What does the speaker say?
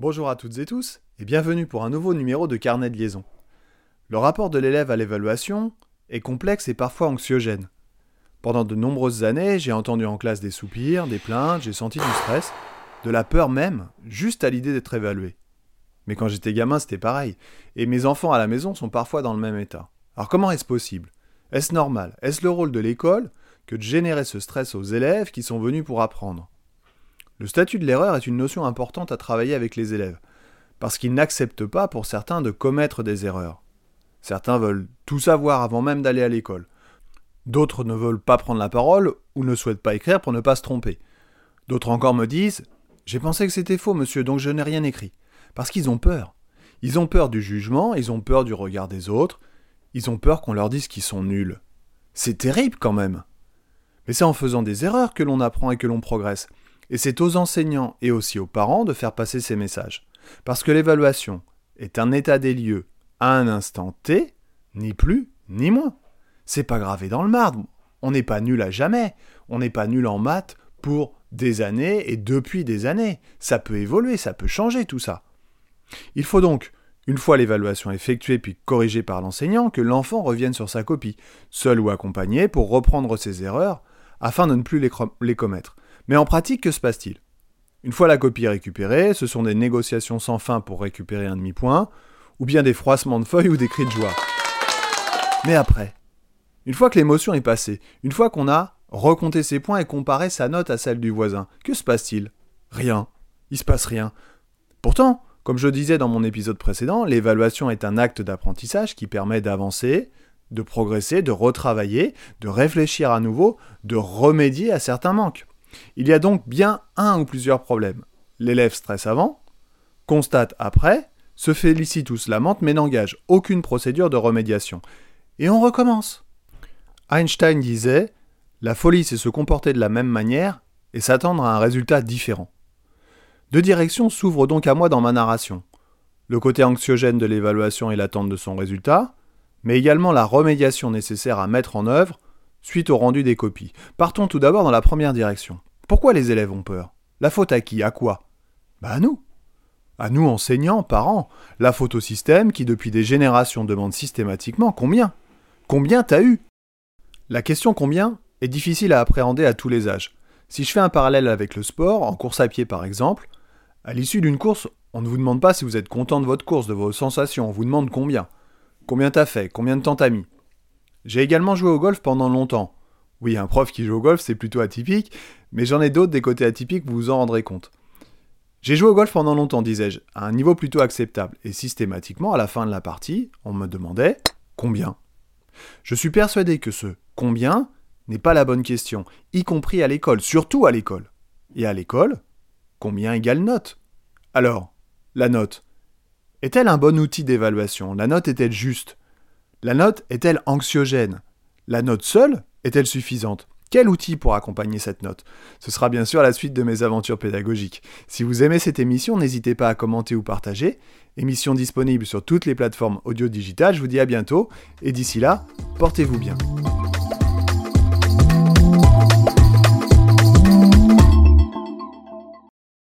Bonjour à toutes et tous, et bienvenue pour un nouveau numéro de Carnet de liaison. Le rapport de l'élève à l'évaluation est complexe et parfois anxiogène. Pendant de nombreuses années, j'ai entendu en classe des soupirs, des plaintes, j'ai senti du stress, de la peur même, juste à l'idée d'être évalué. Mais quand j'étais gamin, c'était pareil, et mes enfants à la maison sont parfois dans le même état. Alors comment est-ce possible? Est-ce normal? Est-ce le rôle de l'école que de générer ce stress aux élèves qui sont venus pour apprendre? Le statut de l'erreur est une notion importante à travailler avec les élèves, parce qu'ils n'acceptent pas pour certains de commettre des erreurs. Certains veulent tout savoir avant même d'aller à l'école. D'autres ne veulent pas prendre la parole ou ne souhaitent pas écrire pour ne pas se tromper. D'autres encore me disent J'ai pensé que c'était faux, monsieur, donc je n'ai rien écrit. Parce qu'ils ont peur. Ils ont peur du jugement, ils ont peur du regard des autres, ils ont peur qu'on leur dise qu'ils sont nuls. C'est terrible quand même. Mais c'est en faisant des erreurs que l'on apprend et que l'on progresse. Et c'est aux enseignants et aussi aux parents de faire passer ces messages. Parce que l'évaluation est un état des lieux à un instant T, ni plus ni moins. C'est pas gravé dans le marbre. On n'est pas nul à jamais. On n'est pas nul en maths pour des années et depuis des années. Ça peut évoluer, ça peut changer tout ça. Il faut donc, une fois l'évaluation effectuée puis corrigée par l'enseignant, que l'enfant revienne sur sa copie, seul ou accompagné, pour reprendre ses erreurs, afin de ne plus les, commettre. Mais en pratique, que se passe-t-il? Une fois la copie récupérée, ce sont des négociations sans fin pour récupérer un demi-point, ou bien des froissements de feuilles ou des cris de joie. Mais après, une fois que l'émotion est passée, une fois qu'on a recompté ses points et comparé sa note à celle du voisin, que se passe-t-il? Rien. Il se passe rien. Pourtant, comme je disais dans mon épisode précédent, l'évaluation est un acte d'apprentissage qui permet d'avancer, de progresser, de retravailler, de réfléchir à nouveau, de remédier à certains manques. Il y a donc bien un ou plusieurs problèmes. L'élève stresse avant, constate après, se félicite ou se lamente mais n'engage aucune procédure de remédiation. Et on recommence. Einstein disait La folie, c'est se comporter de la même manière et s'attendre à un résultat différent. Deux directions s'ouvrent donc à moi dans ma narration. Le côté anxiogène de l'évaluation et l'attente de son résultat, mais également la remédiation nécessaire à mettre en œuvre suite au rendu des copies. Partons tout d'abord dans la première direction. Pourquoi les élèves ont peur? La faute à qui? À quoi? Bah à nous. À nous enseignants, parents. La faute au système qui depuis des générations demande systématiquement combien? Combien t'as eu? La question combien est difficile à appréhender à tous les âges. Si je fais un parallèle avec le sport, en course à pied par exemple, à l'issue d'une course, on ne vous demande pas si vous êtes content de votre course, de vos sensations, on vous demande combien. Combien t'as fait? Combien de temps t'as mis? J'ai également joué au golf pendant longtemps. Oui, un prof qui joue au golf, c'est plutôt atypique, mais j'en ai d'autres des côtés atypiques, vous vous en rendrez compte. J'ai joué au golf pendant longtemps, disais-je, à un niveau plutôt acceptable, et systématiquement, à la fin de la partie, on me demandait combien. Je suis persuadé que ce combien n'est pas la bonne question, y compris à l'école, surtout à l'école. Et à l'école, combien égale note? Alors, la note, est-elle un bon outil d'évaluation? La note est-elle juste? La note est-elle anxiogène? La note seule est-elle suffisante? Quel outil pour accompagner cette note? Ce sera bien sûr la suite de mes aventures pédagogiques. Si vous aimez cette émission, n'hésitez pas à commenter ou partager. Émission disponible sur toutes les plateformes audio digitales. Je vous dis à bientôt et d'ici là, portez-vous bien.